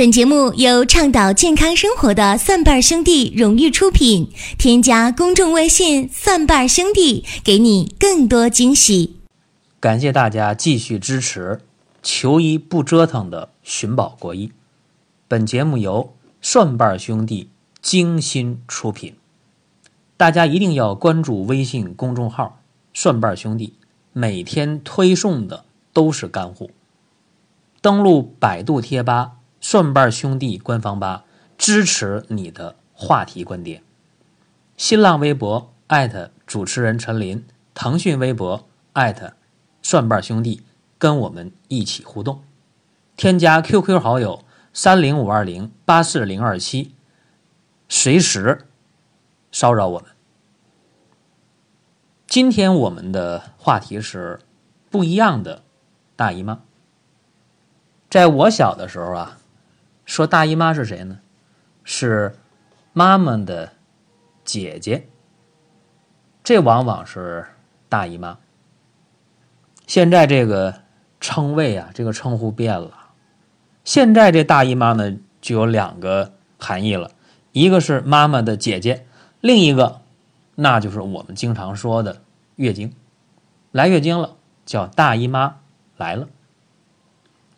本节目由倡导健康生活的蒜瓣兄弟荣誉出品。添加公众微信“蒜瓣兄弟”，给你更多惊喜。感谢大家继续支持“求医不折腾”的寻宝国医。本节目由蒜瓣兄弟精心出品。大家一定要关注微信公众号“蒜瓣兄弟”，每天推送的都是干货。登录百度贴吧。蒜瓣兄弟官方吧支持你的话题观点。新浪微博艾特主持人陈林，腾讯微博艾特蒜瓣兄弟，跟我们一起互动。添加 QQ 好友三零五二零八四零二七，随时骚扰我们。今天我们的话题是不一样的大姨妈。在我小的时候啊。说大姨妈是谁呢？是妈妈的姐姐，这往往是大姨妈。现在这个称谓啊，这个称呼变了。现在这大姨妈呢，就有两个含义了，一个是妈妈的姐姐，另一个那就是我们经常说的月经，来月经了，叫大姨妈来了。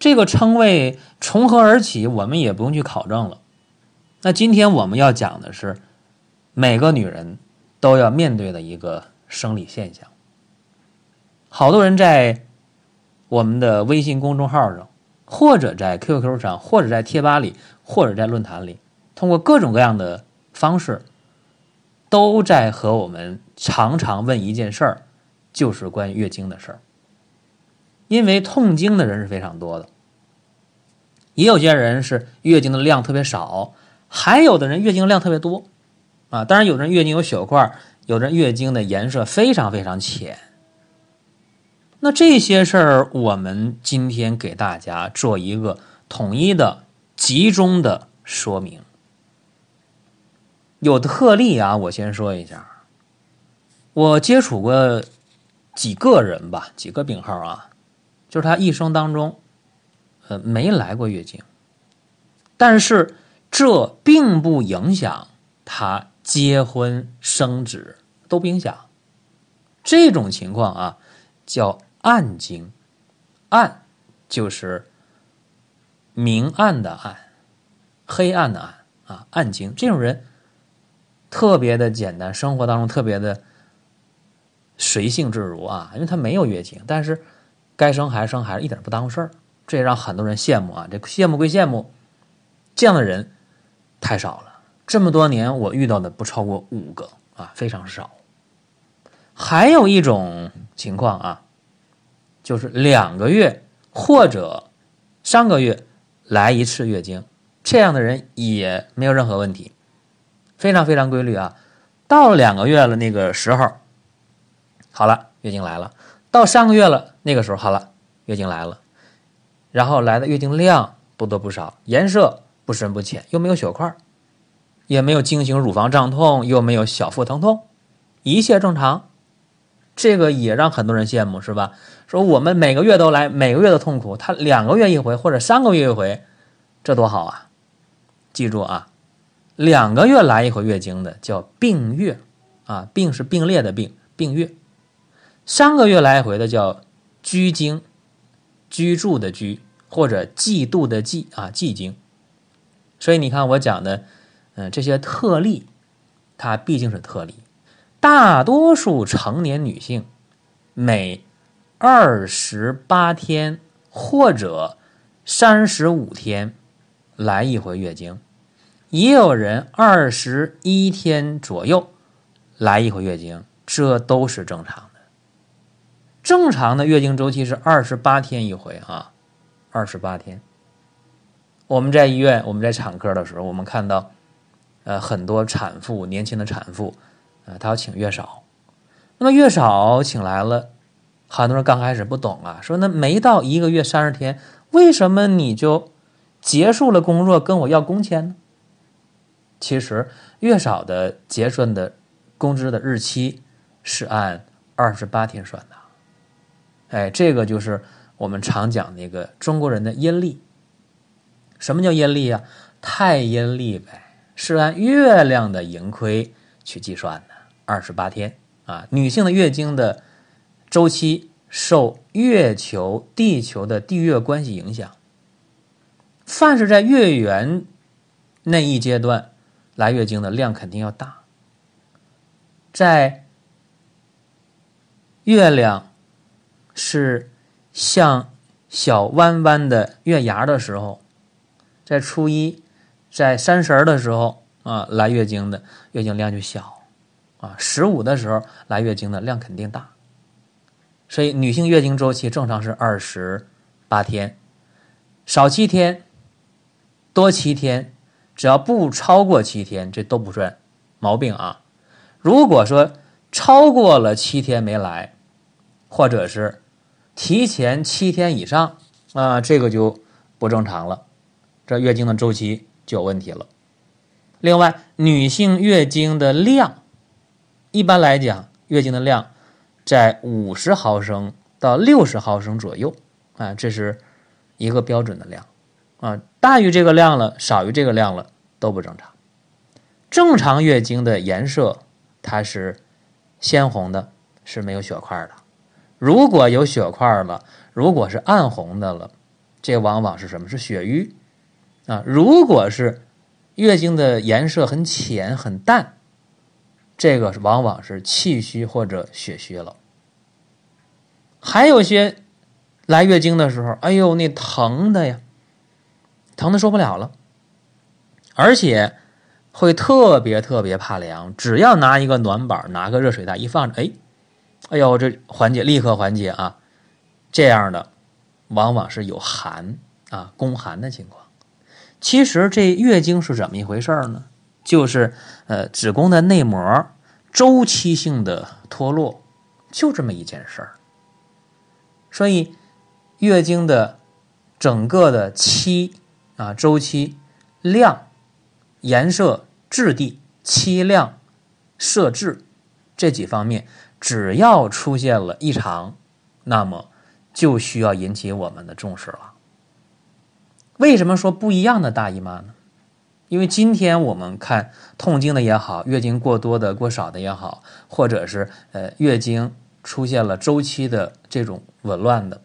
这个称谓从何而起，我们也不用去考证了。那今天我们要讲的是每个女人都要面对的一个生理现象。好多人在我们的微信公众号上，或者在 QQ 上，或者在贴吧里，或者在论坛里，通过各种各样的方式，都在和我们常常问一件事儿，就是关于月经的事儿。因为痛经的人是非常多的，也有些人是月经的量特别少，还有的人月经量特别多，啊，当然有的人月经有血块，有的人月经的颜色非常非常浅。那这些事儿，我们今天给大家做一个统一的、集中的说明。有特例啊，我先说一下，我接触过几个人吧，几个病号啊。就是他一生当中，呃，没来过月经，但是这并不影响他结婚生子都不影响。这种情况啊，叫暗经，暗就是明暗的暗，黑暗的暗啊，暗经。这种人特别的简单，生活当中特别的随性自如啊，因为他没有月经，但是。该生孩子生孩子一点不耽误事儿，这也让很多人羡慕啊！这羡慕归羡慕，这样的人太少了。这么多年我遇到的不超过五个啊，非常少。还有一种情况啊，就是两个月或者三个月来一次月经，这样的人也没有任何问题，非常非常规律啊。到了两个月了那个时候，好了，月经来了。到三个月了，那个时候好了，月经来了，然后来的月经量不多不少，颜色不深不浅，又没有血块，也没有经行乳房胀痛，又没有小腹疼痛，一切正常，这个也让很多人羡慕，是吧？说我们每个月都来，每个月都痛苦，他两个月一回或者三个月一回，这多好啊！记住啊，两个月来一回月经的叫病月啊，病是并列的并，并月。三个月来回的叫居经，居住的居或者季度的季啊季经，所以你看我讲的，嗯，这些特例，它毕竟是特例，大多数成年女性每二十八天或者三十五天来一回月经，也有人二十一天左右来一回月经，这都是正常。正常的月经周期是二十八天一回啊，二十八天。我们在医院，我们在产科的时候，我们看到，呃，很多产妇，年轻的产妇，呃，她要请月嫂。那么月嫂请来了，很多人刚开始不懂啊，说那没到一个月三十天，为什么你就结束了工作跟我要工钱呢？其实月嫂的结算的工资的日期是按二十八天算的。哎，这个就是我们常讲那个中国人的阴历。什么叫阴历啊？太阴历呗，是按月亮的盈亏去计算的，二十八天啊。女性的月经的周期受月球、地球的地月关系影响，凡是在月圆那一阶段来月经的量肯定要大，在月亮是像小弯弯的月牙的时候，在初一。在三十的时候啊，来月经的月经量就小，啊，十五的时候来月经的量肯定大。所以女性月经周期正常是二十八天，少七天，多七天，只要不超过七天，这都不算毛病啊。如果说超过了七天没来，或者是提前七天以上啊，这个就不正常了，这月经的周期。就有问题了。另外，女性月经的量，一般来讲，月经的量在五十毫升到六十毫升左右啊，这是一个标准的量啊。大于这个量了，少于这个量了都不正常。正常月经的颜色它是鲜红的，是没有血块的。如果有血块了，如果是暗红的了，这往往是什么？是血瘀。啊，如果是月经的颜色很浅很淡，这个往往是气虚或者血虚了。还有些来月经的时候，哎呦，那疼的呀，疼的受不了了，而且会特别特别怕凉，只要拿一个暖板，拿个热水袋一放着，哎，哎呦，这缓解立刻缓解啊，这样的往往是有寒啊，宫寒的情况。其实这月经是怎么一回事呢？就是呃子宫的内膜周期性的脱落，就这么一件事儿。所以月经的整个的期啊周期量、颜色、质地、期量、色质这几方面，只要出现了异常，那么就需要引起我们的重视了。为什么说不一样的大姨妈呢？因为今天我们看痛经的也好，月经过多的、过少的也好，或者是呃月经出现了周期的这种紊乱的，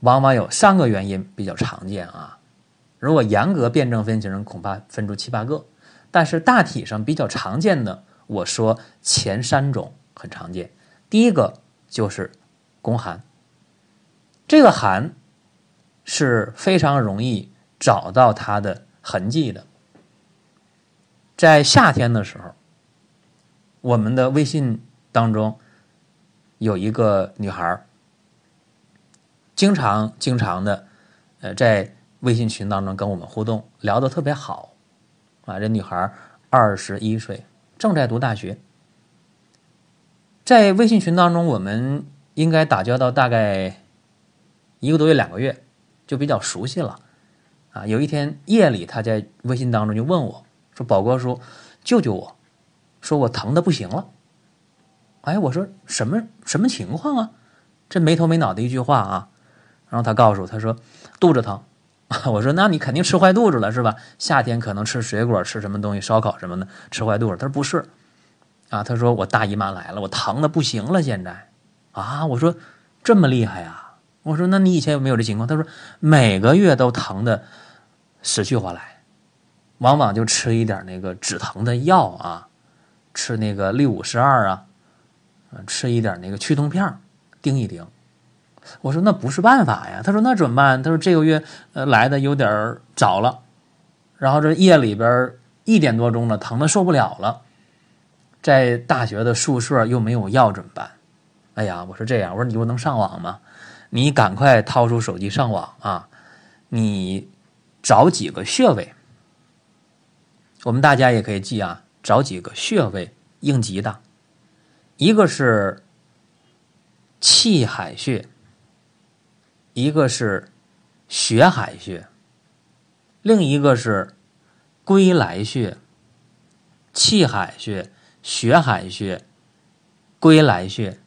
往往有三个原因比较常见啊。如果严格辩证分型，恐怕分出七八个，但是大体上比较常见的，我说前三种很常见。第一个就是宫寒，这个寒。是非常容易找到它的痕迹的。在夏天的时候，我们的微信当中有一个女孩经常经常的呃在微信群当中跟我们互动，聊得特别好啊。这女孩二十一岁，正在读大学，在微信群当中，我们应该打交道大概一个多月、两个月。就比较熟悉了，啊，有一天夜里，他在微信当中就问我说：“宝哥叔，救救我，说我疼的不行了。”哎，我说什么什么情况啊？这没头没脑的一句话啊。然后他告诉我，他说肚子疼。我说那你肯定吃坏肚子了是吧？夏天可能吃水果、吃什么东西、烧烤什么的，吃坏肚子。他说不是，啊，他说我大姨妈来了，我疼的不行了，现在啊。我说这么厉害呀？我说：“那你以前有没有这情况？”他说：“每个月都疼的死去活来，往往就吃一点那个止疼的药啊，吃那个六五十二啊，吃一点那个去痛片叮一叮。”我说：“那不是办法呀。”他说：“那怎么办？”他说：“这个月呃来的有点早了，然后这夜里边一点多钟了，疼的受不了了，在大学的宿舍又没有药怎么办？”哎呀，我说这样，我说你不能上网吗？你赶快掏出手机上网啊！你找几个穴位，我们大家也可以记啊，找几个穴位应急的，一个是气海穴，一个是血海穴，另一个是归来穴。气海穴、血海穴、归来穴，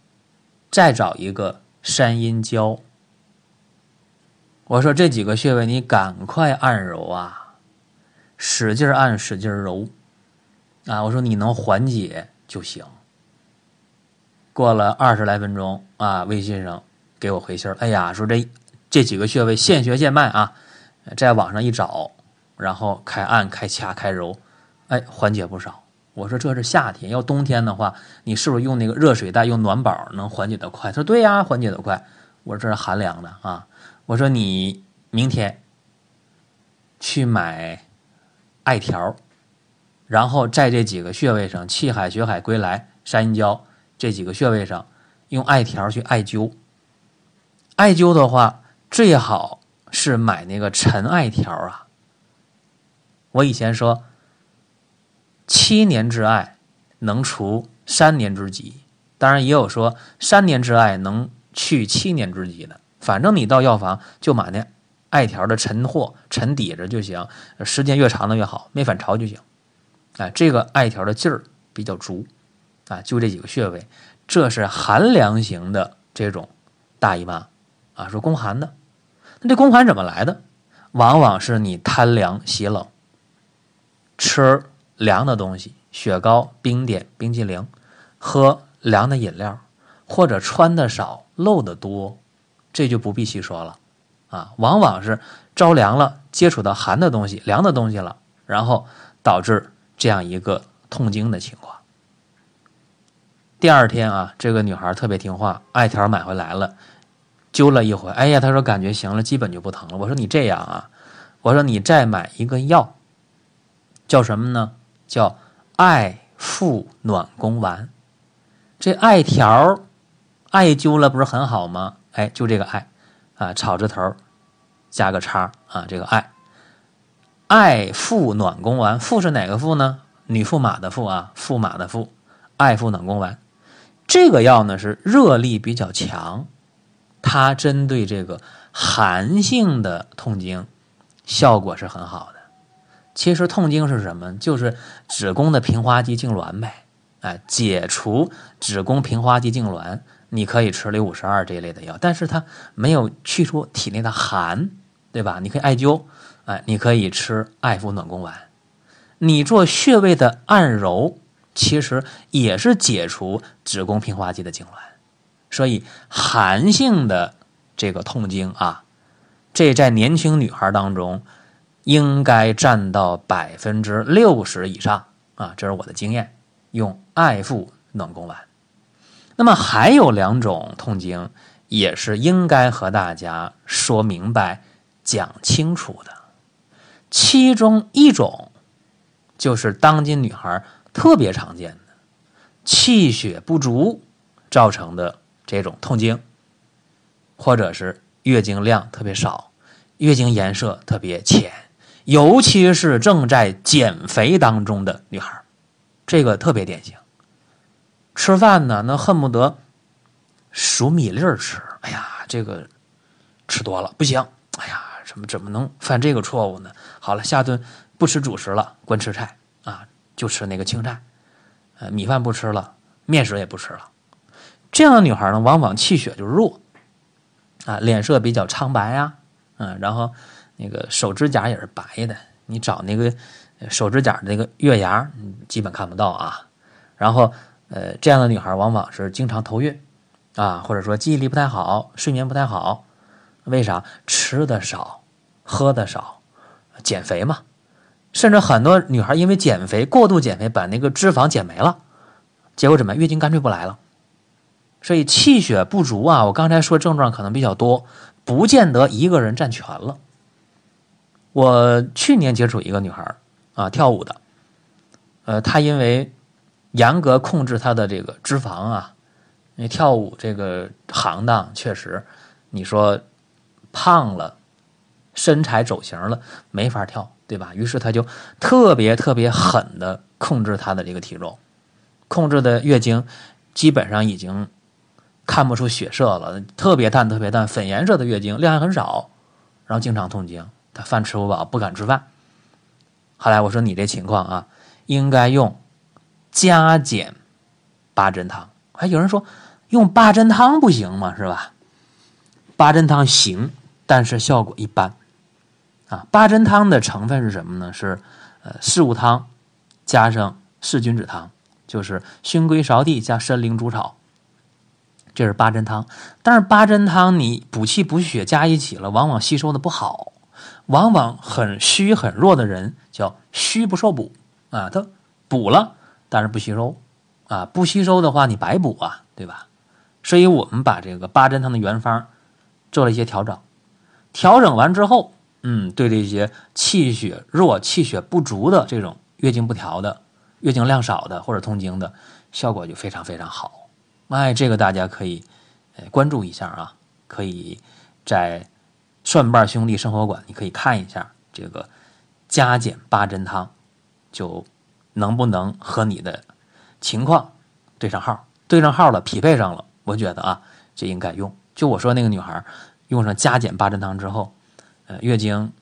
再找一个。山阴交，我说这几个穴位你赶快按揉啊，使劲按，使劲揉啊！我说你能缓解就行。过了二十来分钟啊，微信上给我回信哎呀，说这这几个穴位现学现卖啊，在网上一找，然后开按、开掐、开揉，哎，缓解不少。我说这是夏天，要冬天的话，你是不是用那个热水袋、用暖宝能缓解的快？他说对呀，缓解的快。我说这是寒凉的啊。我说你明天去买艾条，然后在这几个穴位上，气海、血海、归来、山阴交这几个穴位上，用艾条去艾灸。艾灸的话，最好是买那个陈艾条啊。我以前说，七年之艾能除三年之疾，当然也有说三年之艾能去七年之疾的。反正你到药房就买那艾条的陈货陈底着就行，时间越长的越好，没反潮就行。哎，这个艾条的劲儿比较足，啊，就这几个穴位，这是寒凉型的这种大姨妈啊，说宫寒的。那这宫寒怎么来的？往往是你贪凉喜冷，吃凉的东西，雪糕、冰点、冰激凌，喝凉的饮料，或者穿的少，露的多。这就不必细说了，啊，往往是着凉了，接触到寒的东西、凉的东西了，然后导致这样一个痛经的情况。第二天啊，这个女孩特别听话，艾条买回来了，灸了一回，哎呀，她说感觉行了，基本就不疼了。我说你这样啊，我说你再买一个药，叫什么呢？叫艾附暖宫丸。这艾条艾灸了，不是很好吗？哎，就这个艾，啊，草字头加个叉啊，这个艾，艾附暖宫丸，附是哪个附呢？女驸马的驸啊，驸马的驸，艾附暖宫丸。这个药呢是热力比较强，它针对这个寒性的痛经效果是很好的。其实痛经是什么？就是子宫的平滑肌痉挛呗，哎，解除子宫平滑肌痉挛。你可以吃六五十二这一类的药，但是它没有去除体内的寒，对吧？你可以艾灸，哎，你可以吃艾附暖宫丸，你做穴位的按揉，其实也是解除子宫平滑肌的痉挛。所以寒性的这个痛经啊，这在年轻女孩当中应该占到百分之六十以上啊，这是我的经验，用艾附暖宫丸。那么还有两种痛经，也是应该和大家说明白、讲清楚的。其中一种，就是当今女孩特别常见的气血不足造成的这种痛经，或者是月经量特别少、月经颜色特别浅，尤其是正在减肥当中的女孩，这个特别典型。吃饭呢，那恨不得数米粒儿吃。哎呀，这个吃多了不行。哎呀，怎么怎么能犯这个错误呢？好了，下顿不吃主食了，光吃菜啊，就吃那个青菜。呃，米饭不吃了，面食也不吃了。这样的女孩呢，往往气血就弱啊，脸色比较苍白呀，嗯，然后那个手指甲也是白的。你找那个手指甲的那个月牙，基本看不到啊。然后。呃，这样的女孩往往是经常头晕，啊，或者说记忆力不太好，睡眠不太好，为啥？吃的少，喝的少，减肥嘛。甚至很多女孩因为减肥，过度减肥，把那个脂肪减没了，结果怎么？月经干脆不来了。所以气血不足啊，我刚才说症状可能比较多，不见得一个人占全了。我去年接触一个女孩啊，跳舞的，呃，她因为。严格控制她的这个脂肪啊，因为跳舞这个行当确实，你说胖了，身材走形了，没法跳，对吧？于是他就特别特别狠的控制他的这个体重，控制的月经基本上已经看不出血色了，特别淡特别淡，粉颜色的月经量还很少，然后经常痛经，饭吃不饱，不敢吃饭。后来我说你这情况啊，应该用。加减八珍汤，还有人说用八珍汤不行吗？是吧？八珍汤行，但是效果一般。啊，八珍汤的成分是什么呢？是呃四物汤加上四君子汤，就是熏龟芍地加参苓煮草，这是八珍汤。但是八珍汤你补气补血加一起了，往往吸收的不好，往往很虚很弱的人叫虚不受补啊，他补了但是不吸收啊，不吸收的话你白补啊，对吧？所以我们把这个八珍汤的原方做了一些调整，调整完之后。嗯，对这些气血弱、气血不足的这种月经不调的、月经量少的或者痛经的，效果就非常非常好。哎，这个大家可以呃关注一下啊，可以在蒜瓣兄弟生活馆，你可以看一下这个加减八珍汤，就能不能和你的情况对上号，对上号了，匹配上了，我觉得啊，这应该用。就我说那个女孩用上加减八珍汤之后。呃，月经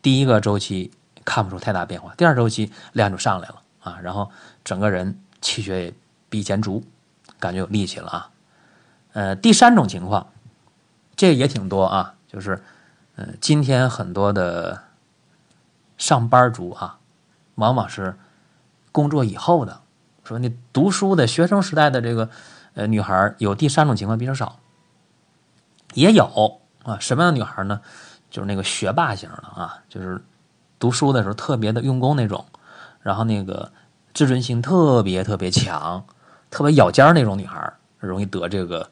第一个周期看不出太大变化，第二周期量就上来了啊，然后整个人气血也比以前足，感觉有力气了啊。呃，第三种情况，这也挺多啊，就是呃，今天很多的上班族啊，往往是工作以后的，说你读书的学生时代的这个呃女孩有第三种情况比较少，也有啊，什么样的女孩呢？就是那个学霸型的啊，就是读书的时候特别的用功那种，然后那个自尊心特别特别强，特别咬尖那种女孩，容易得这个。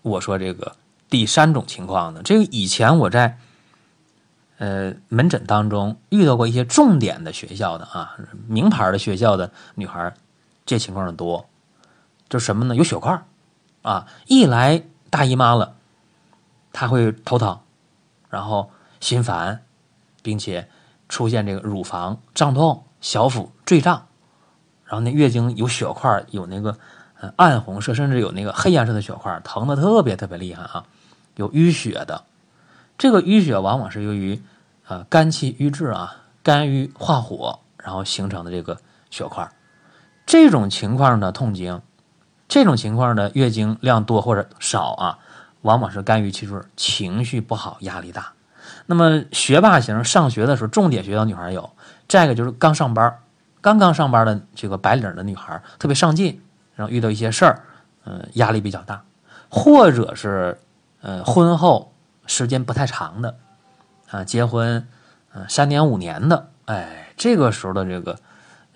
我说这个第三种情况呢，这个以前我在呃门诊当中遇到过一些重点的学校的啊，名牌的学校的女孩，这情况的多。就什么呢？有血块啊，一来大姨妈了，她会头疼。然后心烦，并且出现这个乳房胀痛、小腹坠胀，然后那月经有血块，有那个暗红色，甚至有那个黑颜色的血块，疼的特别特别厉害啊！有淤血的，这个淤血往往是由于呃肝气郁滞啊，肝郁化火，然后形成的这个血块。这种情况的痛经，这种情况的月经量多或者少啊。往往是肝郁气滞，情绪不好，压力大。那么学霸型上学的时候，重点学校女孩有；再一个就是刚上班，刚刚上班的这个白领的女孩，特别上进，然后遇到一些事儿，嗯，压力比较大，或者是呃婚后时间不太长的，啊，结婚嗯三年五年的，哎，这个时候的这个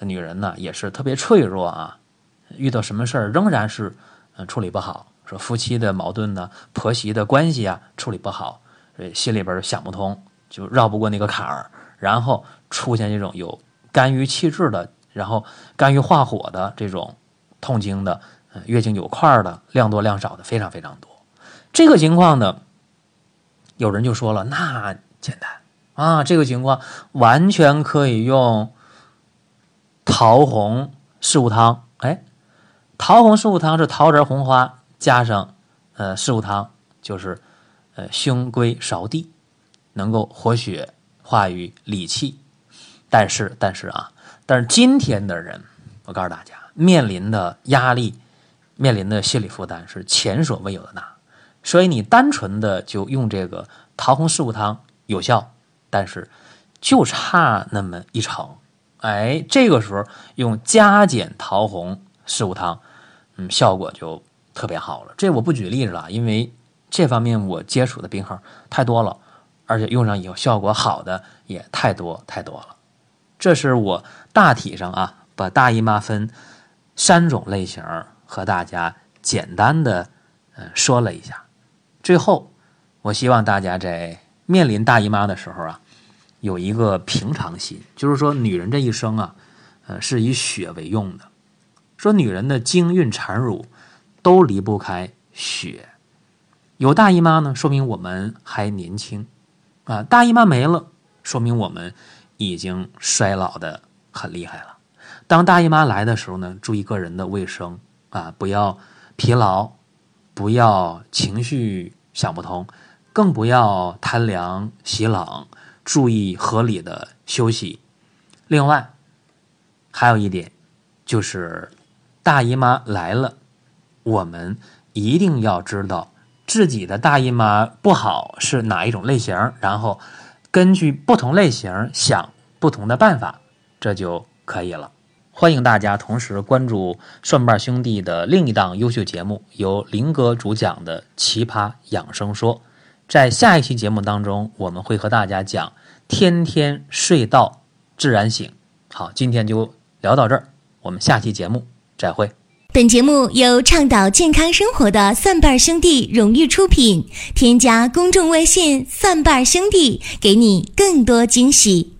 女人呢，也是特别脆弱啊，遇到什么事儿仍然是嗯处理不好。说夫妻的矛盾呢，婆媳的关系啊，处理不好，心里边想不通，就绕不过那个坎儿，然后出现这种有肝郁气滞的，然后肝郁化火的这种痛经的，月经有块的，量多量少的非常非常多。这个情况呢，有人就说了，那简单啊，这个情况完全可以用桃红四物汤。哎，桃红四物汤是桃仁、红花。加上，呃，四物汤就是，呃，胸归芍地，能够活血化瘀理气。但是，但是啊，但是今天的人，我告诉大家，面临的压力，面临的心理负担是前所未有的大。所以，你单纯的就用这个桃红四物汤有效，但是就差那么一成。哎，这个时候用加减桃红四物汤，嗯，效果就。特别好了，这我不举例子了，因为这方面我接触的病号太多了，而且用上以后效果好的也太多太多了。这是我大体上啊，把大姨妈分三种类型和大家简单的嗯说了一下。最后，我希望大家在面临大姨妈的时候啊，有一个平常心，就是说女人这一生啊，呃是以血为用的，说女人的经孕产乳。都离不开血，有大姨妈呢，说明我们还年轻，啊，大姨妈没了，说明我们已经衰老的很厉害了。当大姨妈来的时候呢，注意个人的卫生啊，不要疲劳，不要情绪想不通，更不要贪凉喜冷，注意合理的休息。另外，还有一点就是大姨妈来了。我们一定要知道，自己的大姨妈不好是哪一种类型，然后根据不同类型想不同的办法，这就可以了。欢迎大家同时关注蒜瓣兄弟的另一档优秀节目，由林哥主讲的《奇葩养生说》。在下一期节目当中，我们会和大家讲“天天睡到自然醒”。好，今天就聊到这儿，我们下期节目再会。本节目由倡导健康生活的蒜瓣兄弟荣誉出品。添加公众微信“蒜瓣兄弟”，给你更多惊喜。